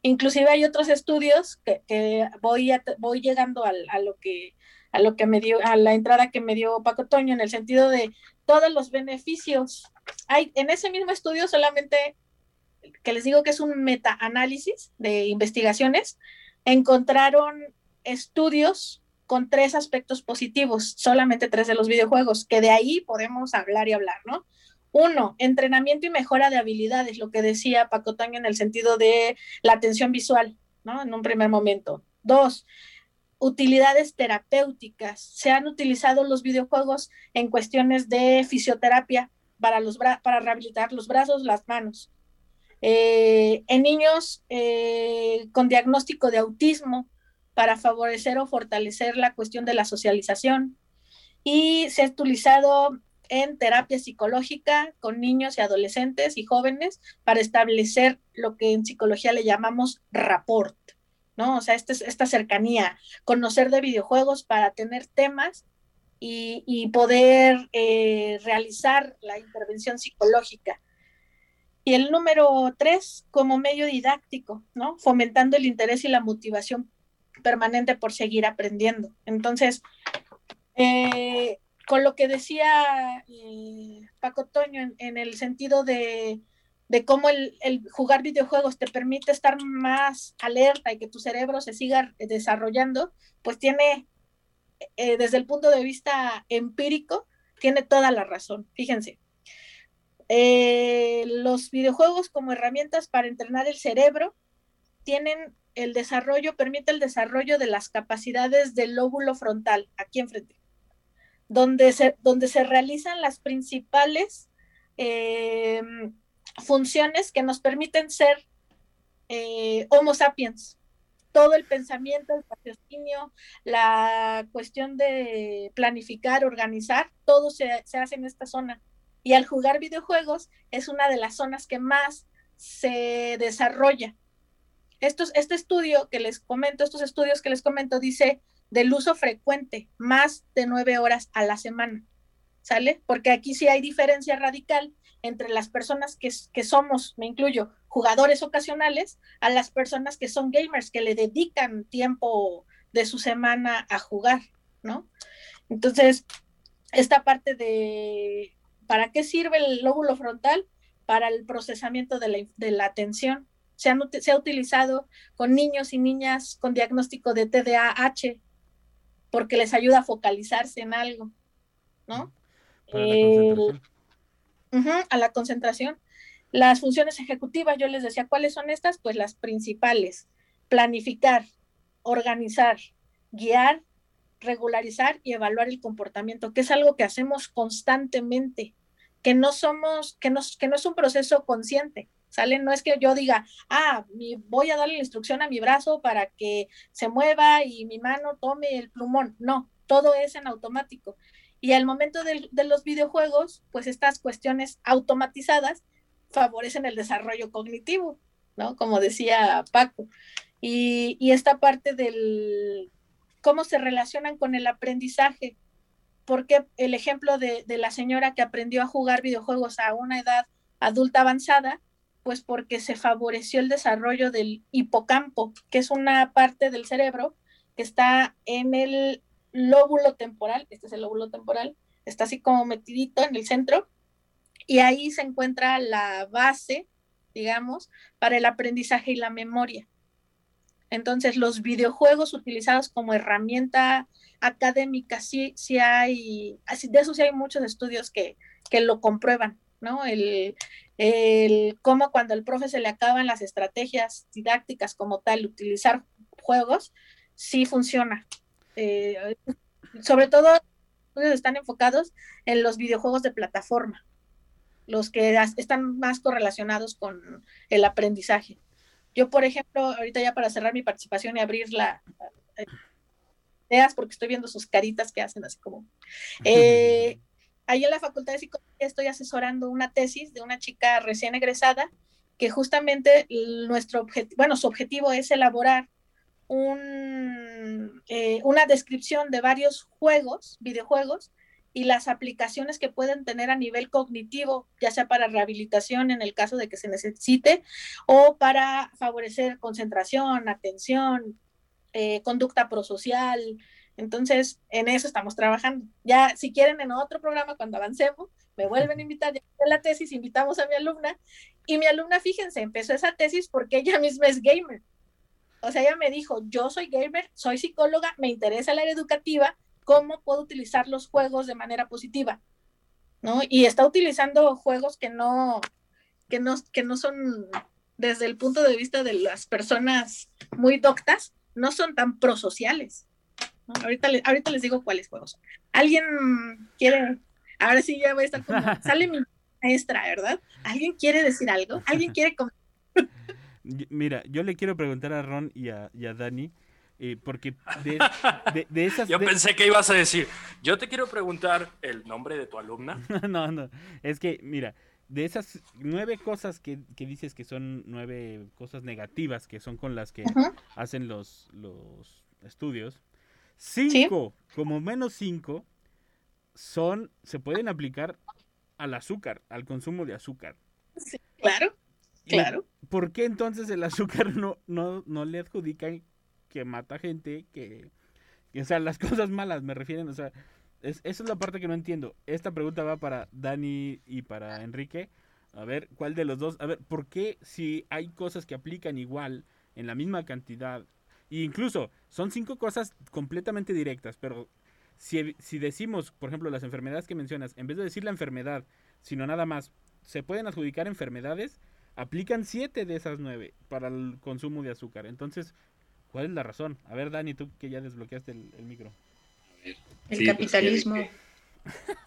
Inclusive hay otros estudios que, voy, voy llegando a, a, lo que a lo que me dio, a la entrada que me dio Paco Toño, en el sentido de todos los beneficios hay en ese mismo estudio solamente, que les digo que es un meta-análisis de investigaciones, encontraron estudios con tres aspectos positivos, solamente tres de los videojuegos, que de ahí podemos hablar y hablar, ¿no? Uno, entrenamiento y mejora de habilidades, lo que decía Paco en el sentido de la atención visual, ¿no? En un primer momento. Dos, utilidades terapéuticas. Se han utilizado los videojuegos en cuestiones de fisioterapia para, los para rehabilitar los brazos, las manos. Eh, en niños eh, con diagnóstico de autismo para favorecer o fortalecer la cuestión de la socialización. Y se ha utilizado en terapia psicológica con niños y adolescentes y jóvenes para establecer lo que en psicología le llamamos rapport, ¿no? O sea, esta cercanía, conocer de videojuegos para tener temas y, poder eh, realizar la intervención psicológica. Y el número tres, como medio didáctico, ¿no? Fomentando el interés y la motivación permanente por seguir aprendiendo. Entonces, eh, con lo que decía eh, Paco Toño en, el sentido de, de cómo el, jugar videojuegos te permite estar más alerta y que tu cerebro se siga desarrollando, pues tiene eh, desde el punto de vista empírico, tiene toda la razón. Fíjense, eh, los videojuegos como herramientas para entrenar el cerebro tienen el desarrollo, permite el desarrollo de las capacidades del lóbulo frontal, aquí enfrente, donde se, donde se realizan las principales eh, funciones que nos permiten ser eh, Homo sapiens. Todo el pensamiento, el raciocinio, la cuestión de planificar, organizar, todo se, se hace en esta zona. Y al jugar videojuegos es una de las zonas que más se desarrolla. Estos, este estudio que les comento, estos estudios que les comento, dice del uso frecuente, más de nueve horas a la semana. ¿Sale? Porque aquí sí hay diferencia radical entre las personas que, que, somos, me incluyo, jugadores ocasionales, a las personas que son gamers, que le dedican tiempo de su semana a jugar, ¿no? Entonces, esta parte de, ¿para qué sirve el lóbulo frontal? Para el procesamiento de la, de la atención. Se, han, se ha utilizado con niños y niñas con diagnóstico de TDAH, porque les ayuda a focalizarse en algo, ¿no? Uh, a la concentración. Las funciones ejecutivas, yo les decía, ¿cuáles son estas? Pues las principales. Planificar, organizar, guiar, regularizar y evaluar el comportamiento, que es algo que hacemos constantemente, que no somos, que no, que no es un proceso consciente. ¿Sale? No es que yo diga, ah, mi, voy a darle la instrucción a mi brazo para que se mueva y mi mano tome el plumón. No, todo es en automático. Y al momento de, los videojuegos, pues estas cuestiones automatizadas favorecen el desarrollo cognitivo, ¿no? Como decía Paco. Y, esta parte del cómo se relacionan con el aprendizaje, porque el ejemplo de la señora que aprendió a jugar videojuegos a una edad adulta avanzada, pues porque se favoreció el desarrollo del hipocampo, que es una parte del cerebro que está en el lóbulo temporal, este es el lóbulo temporal, está así como metidito en el centro, y ahí se encuentra la base, digamos, para el aprendizaje y la memoria. Entonces, los videojuegos utilizados como herramienta académica, sí, sí hay, así, de eso sí hay muchos estudios que, que lo comprueban, ¿no? El, el cómo cuando al profe se le acaban las estrategias didácticas como tal, utilizar juegos, sí funciona. Eh, sobre todo, están enfocados en los videojuegos de plataforma, los que están más correlacionados con el aprendizaje. Yo, por ejemplo, ahorita ya para cerrar mi participación y abrir la eh, ideas, porque estoy viendo sus caritas que hacen así como... Eh, ahí en la Facultad de Psicología estoy asesorando una tesis de una chica recién egresada que justamente nuestro objetivo, bueno, su objetivo es elaborar un, eh, una descripción de varios juegos, videojuegos, y las aplicaciones que pueden tener a nivel cognitivo, ya sea para rehabilitación en el caso de que se necesite, o para favorecer concentración, atención, eh, conducta prosocial, entonces, en eso estamos trabajando. Ya, si quieren, en otro programa, cuando avancemos, me vuelven a invitar ya la tesis, invitamos a mi alumna. Y mi alumna, fíjense, empezó esa tesis porque ella misma es gamer. O sea, ella me dijo, yo soy gamer, soy psicóloga, me interesa el área educativa, ¿cómo puedo utilizar los juegos de manera positiva? ¿No? Y está utilizando juegos que no, que no, que no son, desde el punto de vista de las personas muy doctas, no son tan prosociales. Ahorita, ahorita les digo cuáles juegos. ¿Alguien quiere? Ahora sí ya voy a estar como, sale mi maestra, ¿verdad? ¿Alguien quiere decir algo? ¿Alguien quiere Mira, yo le quiero preguntar a Ron y a, y a Dani, eh, porque de, de, de esas... Yo de- pensé que ibas a decir, yo te quiero preguntar el nombre de tu alumna. no, no, es que, mira, de esas nueve cosas que, que dices que son nueve cosas negativas, que son con las que hacen los, los estudios, cinco, como menos cinco, son, se pueden aplicar al azúcar, al consumo de azúcar. Sí, claro, ¿Y claro. ¿Por qué entonces el azúcar no, no, no le adjudican que mata gente, que, que, o sea, las cosas malas me refieren, o sea, es, esa es la parte que no entiendo. Esta pregunta va para Dani y para Enrique. A ver, ¿cuál de los dos? A ver, ¿por qué si hay cosas que aplican igual en la misma cantidad? E incluso son cinco cosas completamente directas, pero si, si decimos, por ejemplo, las enfermedades que mencionas, en vez de decir la enfermedad, sino nada más, se pueden adjudicar enfermedades, aplican siete de esas nueve para el consumo de azúcar. Entonces, ¿cuál es la razón? A ver, Dani, tú que ya desbloqueaste el, el micro. El Sí, pues, capitalismo. que-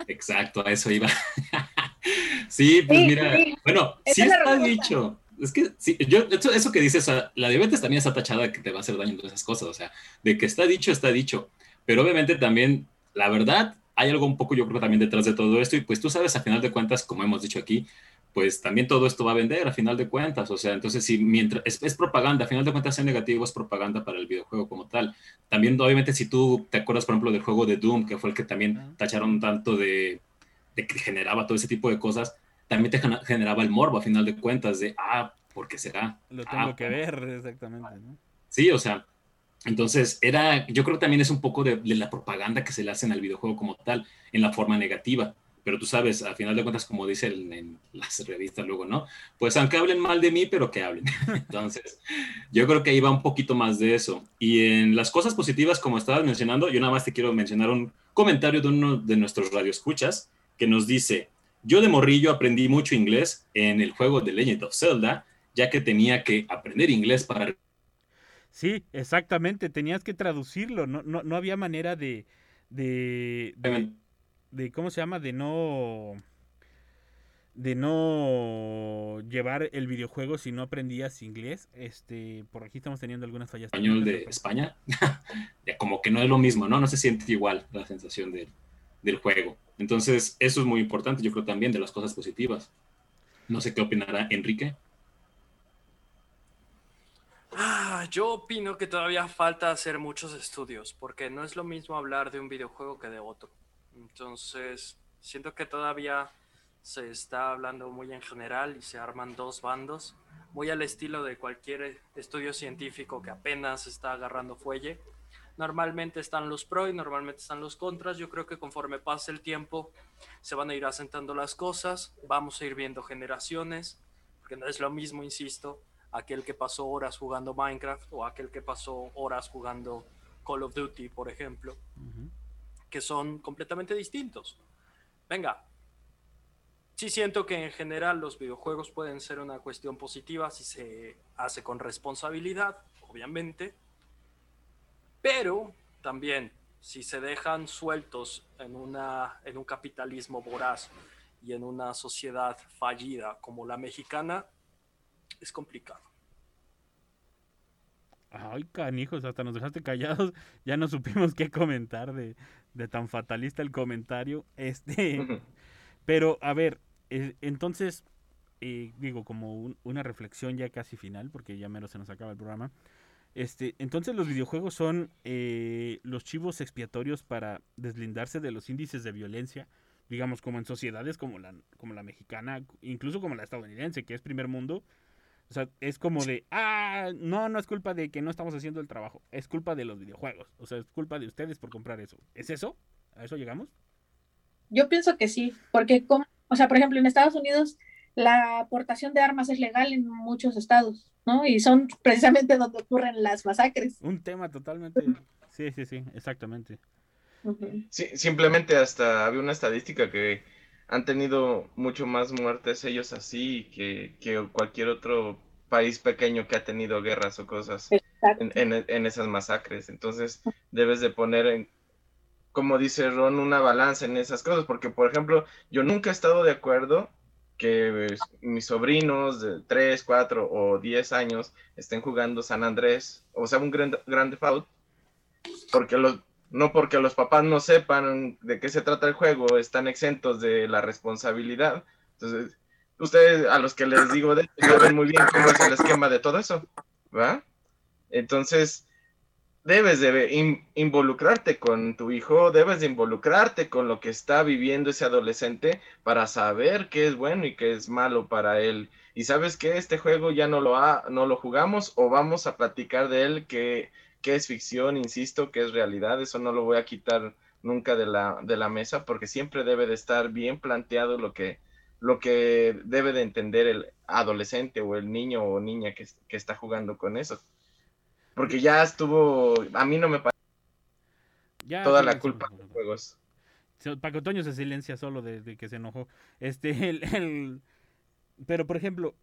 Exacto, a eso iba. sí, pues Sí, mira, sí. bueno, Esa sí está respuesta. dicho. es que sí, yo, eso, eso que dices, o sea, la diabetes también está tachada de que te va a hacer daño en todas esas cosas, o sea, de que está dicho, está dicho, pero obviamente también, la verdad, hay algo un poco, yo creo, también detrás de todo esto, y pues tú sabes, a final de cuentas, como hemos dicho aquí, pues también todo esto va a vender a final de cuentas, o sea, entonces si mientras es, es propaganda, a final de cuentas ser negativo es propaganda para el videojuego como tal. También obviamente si tú te acuerdas por ejemplo del juego de Doom, que fue el que también tacharon tanto de, de que generaba todo ese tipo de cosas, también te generaba el morbo a final de cuentas de, ah, ¿por qué será? Lo tengo Ah, que ver, exactamente. ¿no? Sí, o sea, entonces era, yo creo que también es un poco de, de la propaganda que se le hacen al videojuego como tal, en la forma negativa. Pero tú sabes, a final de cuentas, como dice el- en las revistas luego, ¿no? Pues aunque hablen mal de mí, pero que hablen. Entonces, yo creo que ahí va un poquito más de eso. Y en las cosas positivas, como estabas mencionando, yo nada más te quiero mencionar un comentario de uno de nuestros radioescuchas que nos dice, yo de morrillo aprendí mucho inglés en el juego de Legend of Zelda, ya que tenía que aprender inglés para Sí, exactamente, tenías que traducirlo, no, no, no había manera de, de, de, de- ¿cómo se llama? De no, de no llevar el videojuego si no aprendías inglés. Este, por aquí estamos teniendo algunas fallas. español de pero- España, como que no es lo mismo, ¿no? No se siente igual la sensación del- del juego. Entonces, eso es muy importante, yo creo también de las cosas positivas. No sé qué opinará Enrique. Ah, yo opino que todavía falta hacer muchos estudios, porque no es lo mismo hablar de un videojuego que de otro. Entonces, siento que todavía se está hablando muy en general y se arman dos bandos, muy al estilo de cualquier estudio científico que apenas está agarrando fuelle. Normalmente están los pros y normalmente están los contras. Yo creo que conforme pase el tiempo se van a ir asentando las cosas, vamos a ir viendo generaciones, porque no es lo mismo, insisto, aquel que pasó horas jugando Minecraft o aquel que pasó horas jugando Call of Duty, por ejemplo, que son completamente distintos. Venga, sí siento que en general los videojuegos pueden ser una cuestión positiva si se hace con responsabilidad, obviamente, pero también si se dejan sueltos en, una, en un capitalismo voraz y en una sociedad fallida como la mexicana, es complicado. Ay, canijos, hasta nos dejaste callados. Ya no supimos qué comentar de, de tan fatalista el comentario. Este, pero a ver, eh, entonces, eh, digo, como un- una reflexión ya casi final, porque ya mero se nos acaba el programa. Este, entonces los videojuegos son eh, los chivos expiatorios para deslindarse de los índices de violencia, digamos, como en sociedades como la, como la mexicana, incluso como la estadounidense, que es primer mundo. O sea, es como de, ah, no, no es culpa de que no estamos haciendo el trabajo, es culpa de los videojuegos. O sea, es culpa de ustedes por comprar eso. ¿Es eso? ¿A eso llegamos? Yo pienso que sí, porque, como- o sea, por ejemplo, en Estados Unidos la aportación de armas es legal en muchos estados, ¿no? Y son precisamente donde ocurren las masacres. Un tema totalmente... Sí, sí, sí, exactamente. Sí, simplemente hasta había una estadística que han tenido mucho más muertes ellos así que, que cualquier otro país pequeño que ha tenido guerras o cosas en, en- en esas masacres. Entonces debes de poner en, como dice Ron, una balanza en esas cosas, porque por ejemplo, yo nunca he estado de acuerdo que eh, mis sobrinos de 3, 4 o 10 años estén jugando San Andrés, o sea, un Grand, Grand Theft porque los, no porque los papás no sepan de qué se trata el juego, están exentos de la responsabilidad. Entonces, ustedes a los que les digo de saben muy bien cómo es el esquema de todo eso, ¿va? Entonces, debes de in- involucrarte con tu hijo, debes de involucrarte con lo que está viviendo ese adolescente para saber qué es bueno y qué es malo para él. Y sabes que este juego ya no lo, ha, no lo jugamos o vamos a platicar de él que, que es ficción, insisto, que es realidad. Eso no lo voy a quitar nunca de la, de la mesa porque siempre debe de estar bien planteado lo que, lo que debe de entender el adolescente o el niño o niña que, que está jugando con eso. Porque ya estuvo, a mí no me parece Ya, toda la culpa de los juegos. Paco Toño se silencia solo desde que se enojó. Este, el, el- Pero, por ejemplo,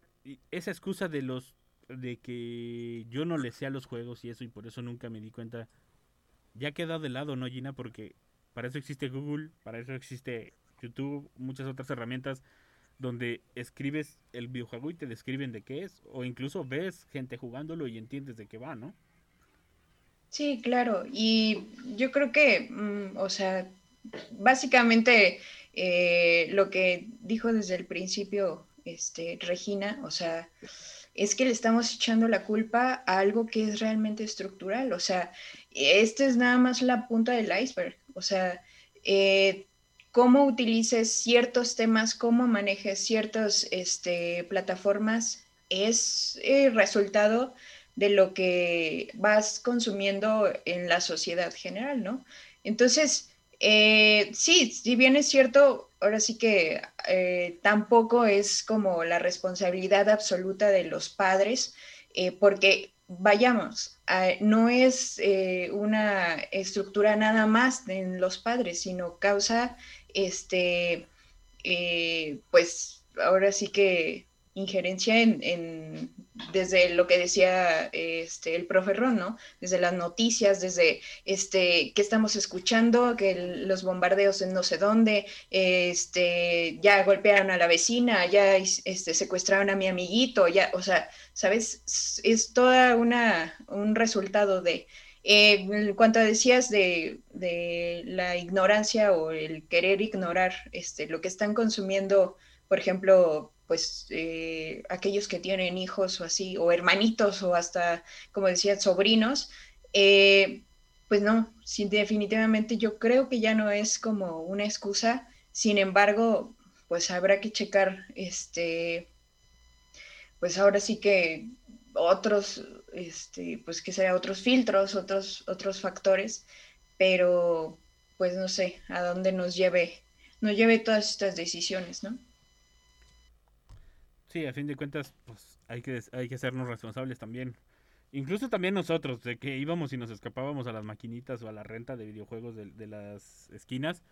esa excusa de los... De que yo no le sé a los juegos y eso, y por eso nunca me di cuenta, ya ha quedado de lado, ¿no, Gina? Porque para eso existe Google, para eso existe YouTube, muchas otras herramientas donde escribes el videojuego y te describen de qué es, o incluso ves gente jugándolo y entiendes de qué va, ¿no? Sí, claro, y yo creo que, mm, o sea, básicamente eh, lo que dijo desde el principio este, Regina, o sea, es que le estamos echando la culpa a algo que es realmente estructural, o sea, esta es nada más la punta del iceberg, o sea, eh, cómo utilices ciertos temas, cómo manejes ciertas este, plataformas, es el resultado de lo que vas consumiendo en la sociedad general, ¿no? Entonces, eh, sí, si bien es cierto, ahora sí que eh, tampoco es como la responsabilidad absoluta de los padres, eh, porque vayamos, no es una estructura nada más en los padres, sino causa este, eh, pues ahora sí que injerencia en, desde lo que decía este, el profe Ron, ¿no? Desde las noticias, desde este, que estamos escuchando, que los bombardeos en no sé dónde, este, ya golpearon a la vecina, ya este, secuestraron a mi amiguito, ya, o sea, ¿sabes? Es toda una, un resultado de, eh, en cuanto decías de, la ignorancia o el querer ignorar este, lo que están consumiendo, por ejemplo, pues eh, aquellos que tienen hijos o así, o hermanitos o hasta, como decía, sobrinos, eh, pues no, definitivamente yo creo que ya no es como una excusa, sin embargo, pues habrá que checar, este, pues ahora sí que otros este, pues que sea otros filtros, otros, otros factores, pero pues no sé a dónde nos lleve, nos lleve todas estas decisiones, ¿no? Sí, a fin de cuentas, pues hay que, hay que hacernos responsables también. Incluso también nosotros, de que íbamos y nos escapábamos a las maquinitas o a la renta de videojuegos de, las esquinas.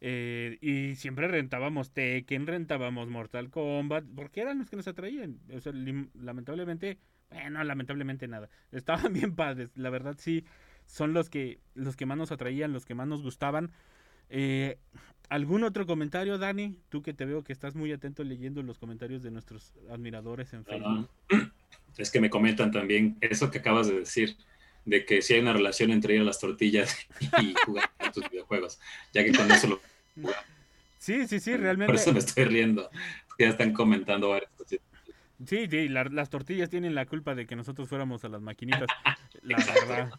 Eh, y siempre rentábamos Tekken, rentábamos Mortal Kombat, porque eran los que nos atraían. O sea, lamentablemente bueno, lamentablemente nada. Estaban bien padres, la verdad sí. Son los que, los que más nos atraían, los que más nos gustaban. Eh, ¿Algún otro comentario, Dani? Tú que te veo que estás muy atento leyendo los comentarios de nuestros admiradores en Facebook. Es que me comentan también eso que acabas de decir, de que si hay una relación entre ir a las tortillas y jugar a tus videojuegos, ya que con eso lo... Sí, sí, sí, realmente. Por eso me estoy riendo. Ya están comentando varias cosas. Sí, sí, las tortillas tienen la culpa de que nosotros fuéramos a las maquinitas. La verdad.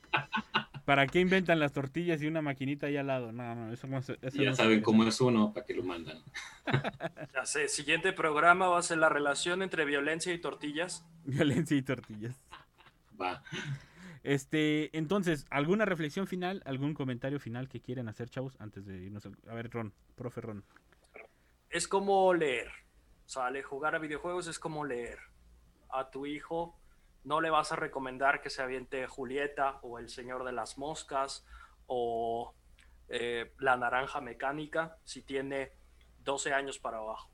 ¿Para qué inventan las tortillas y una maquinita ahí al lado? No, no, eso no, eso Ya saben cómo es uno, para que lo mandan. Ya sé, siguiente programa va a ser la relación entre violencia y tortillas. Violencia y tortillas. Va. Este, entonces, ¿alguna reflexión final, algún comentario final que quieren hacer, chavos, antes de irnos? A ver, Ron, profe Ron. Es como leer ¿sale? Jugar a videojuegos es como leer. A tu hijo no le vas a recomendar que se aviente Julieta o El Señor de las Moscas o eh, La Naranja Mecánica si tiene 12 años para abajo.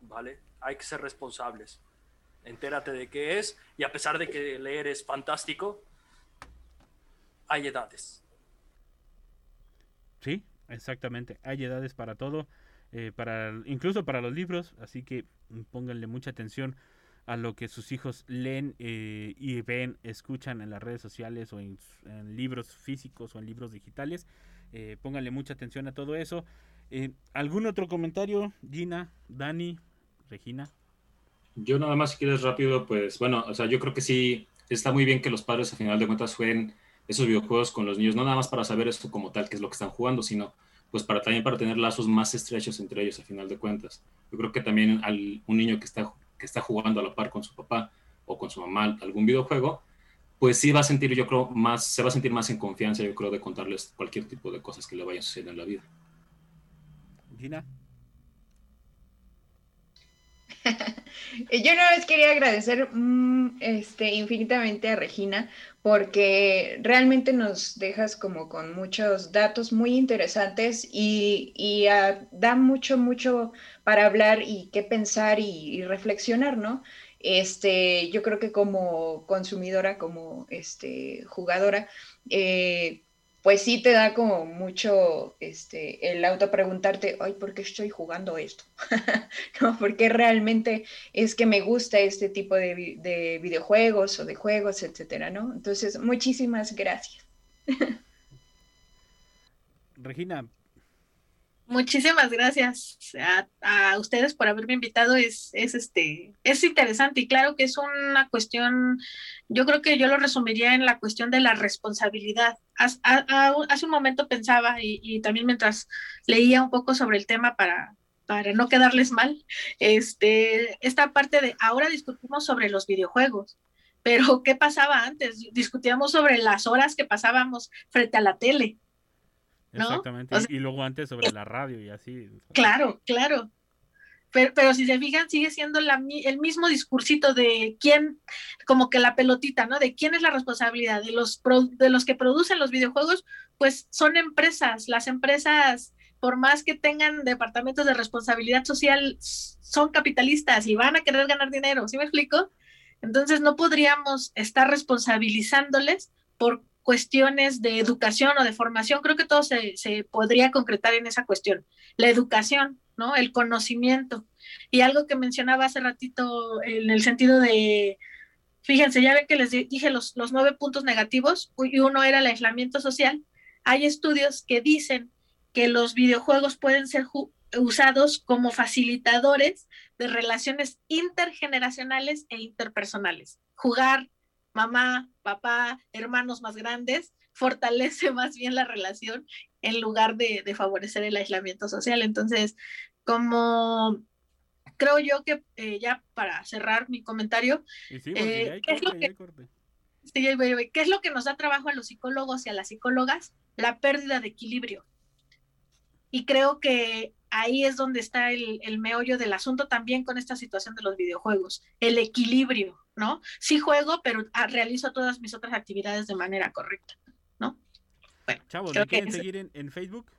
¿Vale? Hay que ser responsables. Entérate de qué es y a pesar de que leer es fantástico, hay edades. Sí, exactamente. Hay edades para todo. Eh, para, incluso para los libros, así que pónganle mucha atención a lo que sus hijos leen eh, y ven, escuchan en las redes sociales o en, libros físicos o en libros digitales. Eh, pónganle mucha atención a todo eso. ¿Algún otro comentario, Gina, Dani, Regina? Yo nada más, si quieres rápido, pues bueno, o sea, yo creo que sí está muy bien que los padres a final de cuentas jueguen esos videojuegos con los niños, no nada más para saber esto como tal, que es lo que están jugando, sino pues para también para tener lazos más estrechos entre ellos a final de cuentas. Yo creo que también al, un niño que está, que está jugando a la par con su papá o con su mamá algún videojuego, pues sí va a sentir, yo creo, más, se va a sentir más en confianza, yo creo, de contarles cualquier tipo de cosas que le vayan sucediendo en la vida. Yo una vez quería agradecer mm, este, infinitamente a Regina porque realmente nos dejas como con muchos datos muy interesantes y, ah, da mucho, mucho para hablar y qué pensar y, reflexionar, ¿no? Este, yo creo que como consumidora, como este, jugadora, eh, pues sí te da como mucho este, el auto preguntarte, ay, ¿por qué estoy jugando esto? ¿No? Porque realmente es que me gusta este tipo de, de videojuegos o de juegos, etcétera, ¿no? Entonces, muchísimas gracias. Regina, Muchísimas gracias a, ustedes por haberme invitado. Es, es, este, es interesante y claro que es una cuestión, yo creo que yo lo resumiría en la cuestión de la responsabilidad. Hace un momento pensaba y, también mientras leía un poco sobre el tema para, para no quedarles mal, este, esta parte de ahora discutimos sobre los videojuegos. Pero, ¿qué pasaba antes? Discutíamos sobre las horas que pasábamos frente a la tele, Exactamente. y luego antes sobre la radio y así. Claro, claro. Pero, si se fijan, sigue siendo el mismo discursito de quién, como que la pelotita, ¿no? De quién es la responsabilidad. De los, de los que producen los videojuegos, pues son empresas. Las empresas, por más que tengan departamentos de responsabilidad social, son capitalistas y van a querer ganar dinero. ¿Sí me explico? Entonces no podríamos estar responsabilizándoles por cuestiones de educación o de formación, creo que todo se, podría concretar en esa cuestión. La educación, ¿no? El conocimiento. Y algo que mencionaba hace ratito en el sentido de, fíjense, ya ven que les dije los, los nueve puntos negativos y uno era el aislamiento social. Hay estudios que dicen que los videojuegos pueden ser usados como facilitadores de relaciones intergeneracionales e interpersonales. Jugar mamá, papá, hermanos más grandes, fortalece más bien la relación en lugar de, favorecer el aislamiento social. Entonces, como creo yo que eh, ya para cerrar mi comentario, ¿qué, es lo que, nos da trabajo a los psicólogos y a las psicólogas? La pérdida de equilibrio. Y creo que ahí es donde está el, meollo del asunto también con esta situación de los videojuegos, el equilibrio, ¿no? Sí juego, pero ah, realizo todas mis otras actividades de manera correcta, ¿no? Bueno, Chavos, ¿me quieren seguir en, Facebook?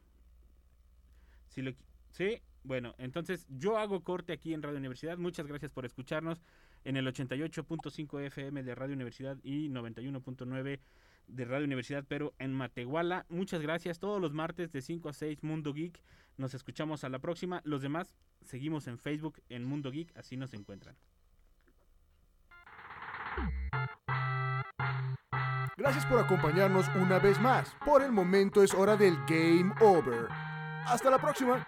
sí, bueno, entonces yo hago corte aquí en Radio Universidad. Muchas gracias por escucharnos en el 88.5 FM de Radio Universidad y 91.9 de Radio Universidad, pero en Matehuala. Muchas gracias. Todos los martes de 5 a 6 Mundo Geek. Nos escuchamos a la próxima. Los demás seguimos en Facebook en Mundo Geek, así nos encuentran. Gracias por acompañarnos una vez más. Por el momento es hora del Game Over. Hasta la próxima.